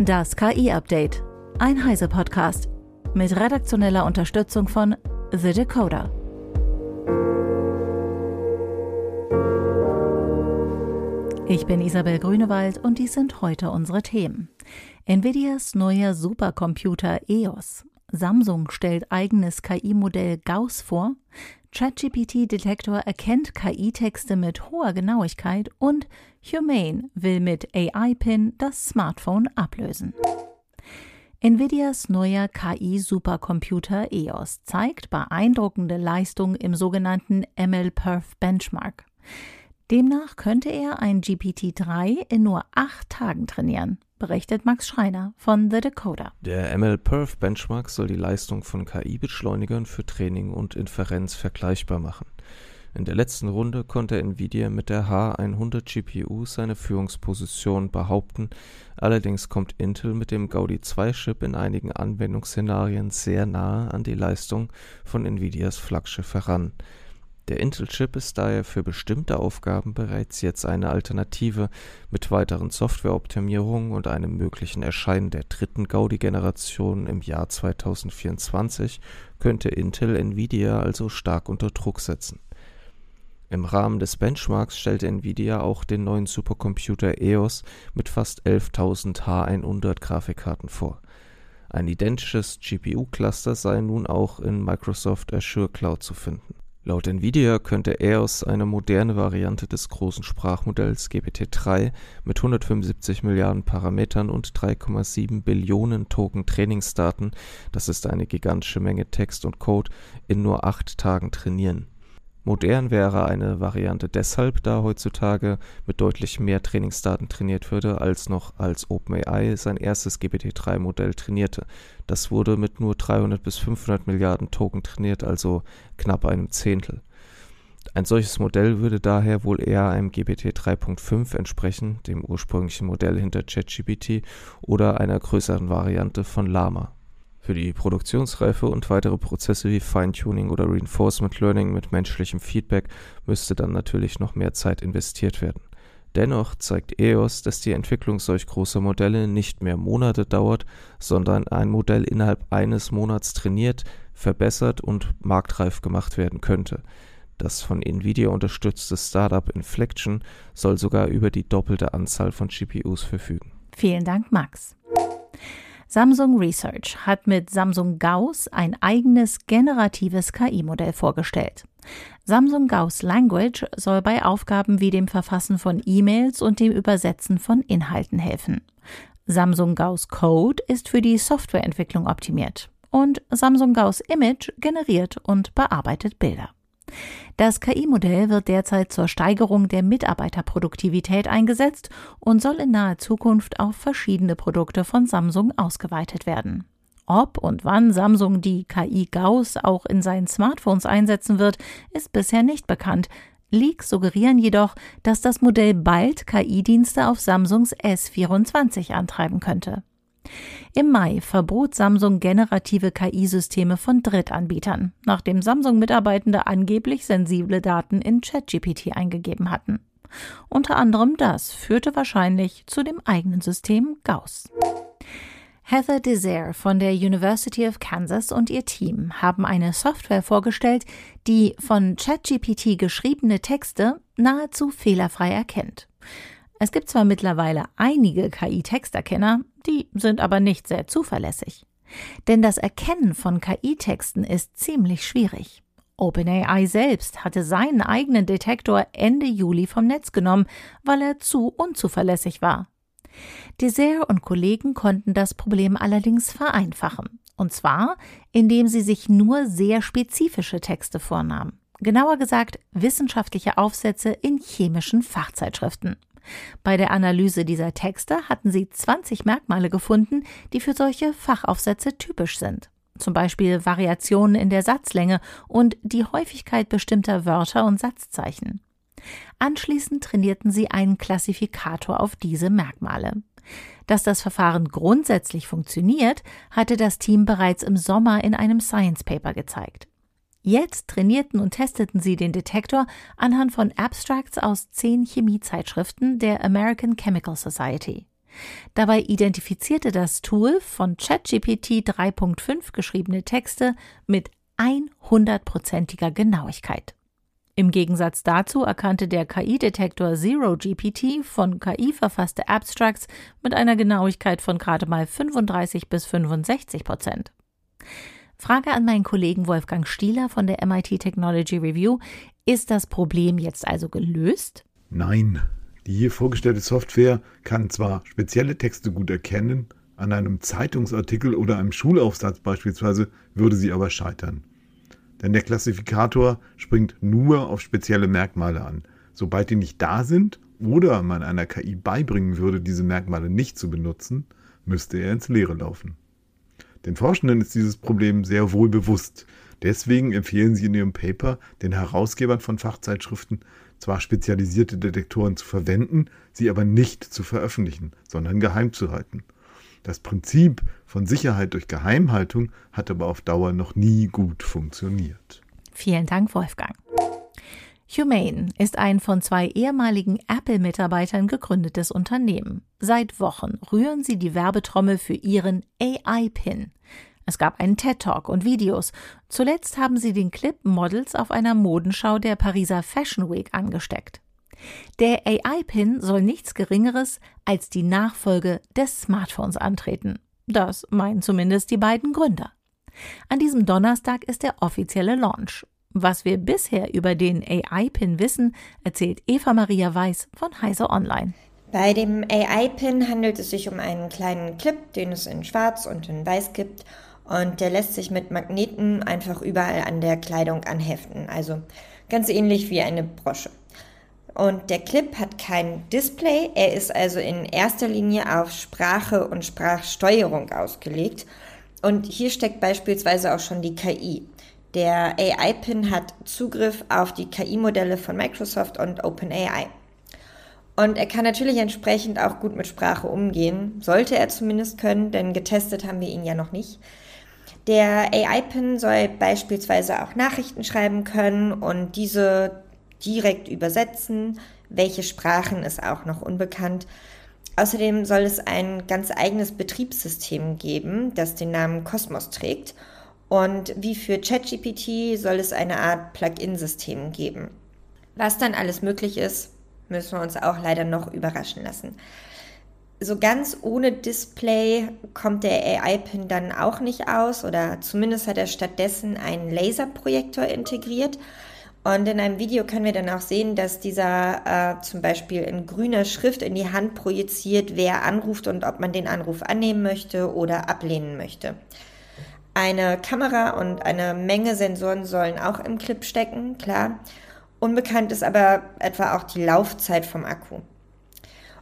Das KI-Update. Ein Heise-Podcast. Mit redaktioneller Unterstützung von The Decoder. Ich bin Isabel Grünewald und dies sind heute unsere Themen. Nvidias neuer Supercomputer EOS. Samsung stellt eigenes KI-Modell Gauss vor. ChatGPT-Detektor erkennt KI-Texte mit hoher Genauigkeit und Humane will mit AI-Pin das Smartphone ablösen. Nvidias neuer KI-Supercomputer EOS zeigt beeindruckende Leistung im sogenannten MLPerf Benchmark. Demnach könnte er ein GPT-3 in nur acht Tagen trainieren, berichtet Max Schreiner von The Decoder. Der MLPerf Benchmark soll die Leistung von KI-Beschleunigern für Training und Inferenz vergleichbar machen. In der letzten Runde konnte Nvidia mit der H100 GPU seine Führungsposition behaupten, allerdings kommt Intel mit dem Gaudi 2 Chip in einigen Anwendungsszenarien sehr nahe an die Leistung von Nvidias Flaggschiff heran. Der Intel-Chip ist daher für bestimmte Aufgaben bereits jetzt eine Alternative. Mit weiteren Softwareoptimierungen und einem möglichen Erscheinen der dritten Gaudi-Generation im Jahr 2024 könnte Intel Nvidia also stark unter Druck setzen im Rahmen des Benchmarks stellte Nvidia auch den neuen Supercomputer EOS mit fast 11.000 H100 Grafikkarten vor. Ein identisches GPU-Cluster sei nun auch in Microsoft Azure Cloud zu finden. Laut Nvidia könnte EOS eine moderne Variante des großen Sprachmodells GPT-3 mit 175 Milliarden Parametern und 3,7 Billionen Token Trainingsdaten, das ist eine gigantische Menge Text und Code, in nur acht Tagen trainieren Modern wäre eine Variante deshalb, da heutzutage mit deutlich mehr Trainingsdaten trainiert würde, als noch als OpenAI sein erstes GPT-3-Modell trainierte. Das wurde mit nur 300 bis 500 Milliarden Token trainiert, also knapp einem Zehntel. Ein solches Modell würde daher wohl eher einem GPT 3.5 entsprechen, dem ursprünglichen Modell hinter ChatGPT, oder einer größeren Variante von Llama für die Produktionsreife und weitere Prozesse wie Feintuning oder Reinforcement Learning mit menschlichem Feedback müsste dann natürlich noch mehr Zeit investiert werden. Dennoch zeigt EOS, dass die Entwicklung solch großer Modelle nicht mehr Monate dauert, sondern ein Modell innerhalb eines Monats trainiert, verbessert und marktreif gemacht werden könnte. Das von Nvidia unterstützte Startup Inflection soll sogar über die doppelte Anzahl von GPUs verfügen. Vielen Dank, Max. Samsung Research hat mit Samsung Gauss ein eigenes generatives KI-Modell vorgestellt. Samsung Gauss Language soll bei Aufgaben wie dem Verfassen von E-Mails und dem Übersetzen von Inhalten helfen. Samsung Gauss Code ist für die Softwareentwicklung optimiert und Samsung Gauss Image generiert und bearbeitet Bilder. Das KI-Modell wird derzeit zur Steigerung der Mitarbeiterproduktivität eingesetzt und soll in naher Zukunft auf verschiedene Produkte von Samsung ausgeweitet werden. Ob und wann Samsung die KI Gauss auch in seinen Smartphones einsetzen wird, ist bisher nicht bekannt. Leaks suggerieren jedoch, dass das Modell bald KI-Dienste auf Samsungs S24 antreiben könnte. Im Mai verbot Samsung generative KI-Systeme von Drittanbietern, nachdem Samsung-Mitarbeitende angeblich sensible Daten in ChatGPT eingegeben hatten. Unter anderem das führte wahrscheinlich zu dem eigenen System Gauss. Heather Desire von der University of Kansas und ihr Team haben eine Software vorgestellt, die von ChatGPT geschriebene Texte nahezu fehlerfrei erkennt. Es gibt zwar mittlerweile einige KI-Texterkenner, die sind aber nicht sehr zuverlässig. Denn das Erkennen von KI-Texten ist ziemlich schwierig. OpenAI selbst hatte seinen eigenen Detektor Ende Juli vom Netz genommen, weil er zu unzuverlässig war. Desert und Kollegen konnten das Problem allerdings vereinfachen. Und zwar, indem sie sich nur sehr spezifische Texte vornahmen. Genauer gesagt, wissenschaftliche Aufsätze in chemischen Fachzeitschriften. Bei der Analyse dieser Texte hatten sie 20 Merkmale gefunden, die für solche Fachaufsätze typisch sind. Zum Beispiel Variationen in der Satzlänge und die Häufigkeit bestimmter Wörter und Satzzeichen. Anschließend trainierten sie einen Klassifikator auf diese Merkmale. Dass das Verfahren grundsätzlich funktioniert, hatte das Team bereits im Sommer in einem Science Paper gezeigt. Jetzt trainierten und testeten sie den Detektor anhand von Abstracts aus zehn Chemiezeitschriften der American Chemical Society. Dabei identifizierte das Tool von ChatGPT 3.5 geschriebene Texte mit 100%iger Genauigkeit. Im Gegensatz dazu erkannte der KI-Detektor Zero GPT von KI verfasste Abstracts mit einer Genauigkeit von gerade mal 35 bis 65 Prozent. Frage an meinen Kollegen Wolfgang Stieler von der MIT Technology Review. Ist das Problem jetzt also gelöst? Nein. Die hier vorgestellte Software kann zwar spezielle Texte gut erkennen, an einem Zeitungsartikel oder einem Schulaufsatz beispielsweise würde sie aber scheitern. Denn der Klassifikator springt nur auf spezielle Merkmale an. Sobald die nicht da sind oder man einer KI beibringen würde, diese Merkmale nicht zu benutzen, müsste er ins Leere laufen. Den Forschenden ist dieses Problem sehr wohl bewusst. Deswegen empfehlen sie in ihrem Paper den Herausgebern von Fachzeitschriften, zwar spezialisierte Detektoren zu verwenden, sie aber nicht zu veröffentlichen, sondern geheim zu halten. Das Prinzip von Sicherheit durch Geheimhaltung hat aber auf Dauer noch nie gut funktioniert. Vielen Dank, Wolfgang. Humane ist ein von zwei ehemaligen Apple-Mitarbeitern gegründetes Unternehmen. Seit Wochen rühren sie die Werbetrommel für ihren AI-Pin. Es gab einen TED-Talk und Videos. Zuletzt haben sie den Clip Models auf einer Modenschau der Pariser Fashion Week angesteckt. Der AI-Pin soll nichts Geringeres als die Nachfolge des Smartphones antreten. Das meinen zumindest die beiden Gründer. An diesem Donnerstag ist der offizielle Launch. Was wir bisher über den AI-Pin wissen, erzählt Eva Maria Weiß von Heise Online. Bei dem AI-Pin handelt es sich um einen kleinen Clip, den es in Schwarz und in Weiß gibt. Und der lässt sich mit Magneten einfach überall an der Kleidung anheften. Also ganz ähnlich wie eine Brosche. Und der Clip hat kein Display. Er ist also in erster Linie auf Sprache und Sprachsteuerung ausgelegt. Und hier steckt beispielsweise auch schon die KI. Der AI-Pin hat Zugriff auf die KI-Modelle von Microsoft und OpenAI. Und er kann natürlich entsprechend auch gut mit Sprache umgehen, sollte er zumindest können, denn getestet haben wir ihn ja noch nicht. Der AI-Pin soll beispielsweise auch Nachrichten schreiben können und diese direkt übersetzen. Welche Sprachen ist auch noch unbekannt. Außerdem soll es ein ganz eigenes Betriebssystem geben, das den Namen Cosmos trägt. Und wie für ChatGPT soll es eine Art Plugin-System geben. Was dann alles möglich ist, müssen wir uns auch leider noch überraschen lassen. So ganz ohne Display kommt der AI-Pin dann auch nicht aus oder zumindest hat er stattdessen einen Laserprojektor integriert. Und in einem Video können wir dann auch sehen, dass dieser äh, zum Beispiel in grüner Schrift in die Hand projiziert, wer anruft und ob man den Anruf annehmen möchte oder ablehnen möchte. Eine Kamera und eine Menge Sensoren sollen auch im Clip stecken, klar. Unbekannt ist aber etwa auch die Laufzeit vom Akku.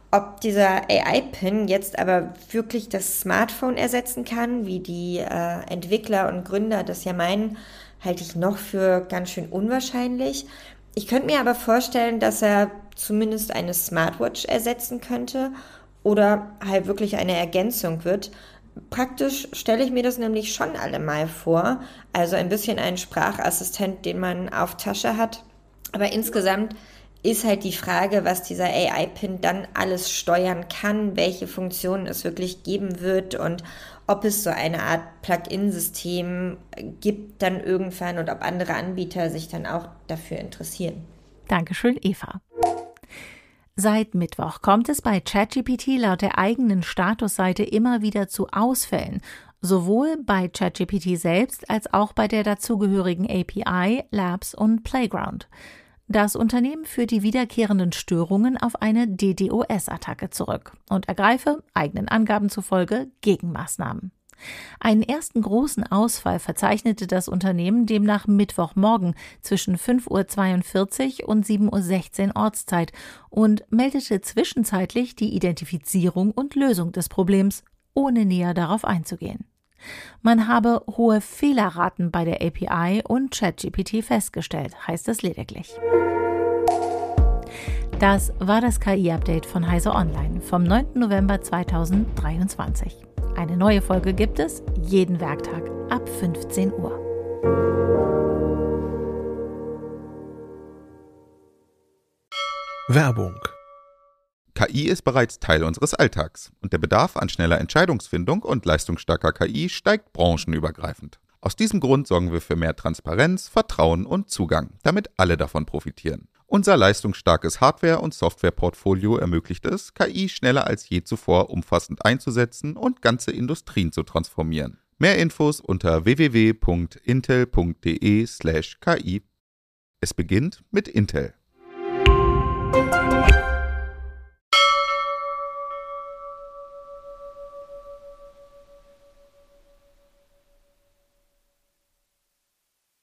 Ob dieser AI-Pin jetzt aber wirklich das Smartphone ersetzen kann, wie die äh, Entwickler und Gründer das ja meinen, halte ich noch für ganz schön unwahrscheinlich. Ich könnte mir aber vorstellen, dass er zumindest eine Smartwatch ersetzen könnte oder halt wirklich eine Ergänzung wird. Praktisch stelle ich mir das nämlich schon allemal vor. Also ein bisschen ein Sprachassistent, den man auf Tasche hat. Aber insgesamt ist halt die Frage, was dieser AI-Pin dann alles steuern kann, welche Funktionen es wirklich geben wird und ob es so eine Art Plugin-System gibt dann irgendwann und ob andere Anbieter sich dann auch dafür interessieren. Dankeschön, Eva. Seit Mittwoch kommt es bei ChatGPT laut der eigenen Statusseite immer wieder zu Ausfällen, sowohl bei ChatGPT selbst als auch bei der dazugehörigen API, Labs und Playground. Das Unternehmen führt die wiederkehrenden Störungen auf eine DDoS-Attacke zurück und ergreife, eigenen Angaben zufolge, Gegenmaßnahmen. Einen ersten großen Ausfall verzeichnete das Unternehmen demnach Mittwochmorgen zwischen 5.42 Uhr und 7.16 Uhr Ortszeit und meldete zwischenzeitlich die Identifizierung und Lösung des Problems, ohne näher darauf einzugehen. Man habe hohe Fehlerraten bei der API und ChatGPT festgestellt, heißt es lediglich. Das war das KI-Update von Heise Online vom 9. November 2023. Eine neue Folge gibt es jeden Werktag ab 15 Uhr. Werbung KI ist bereits Teil unseres Alltags und der Bedarf an schneller Entscheidungsfindung und leistungsstarker KI steigt branchenübergreifend. Aus diesem Grund sorgen wir für mehr Transparenz, Vertrauen und Zugang, damit alle davon profitieren. Unser leistungsstarkes Hardware- und Softwareportfolio ermöglicht es, KI schneller als je zuvor umfassend einzusetzen und ganze Industrien zu transformieren. Mehr Infos unter www.intel.de/ki. Es beginnt mit Intel.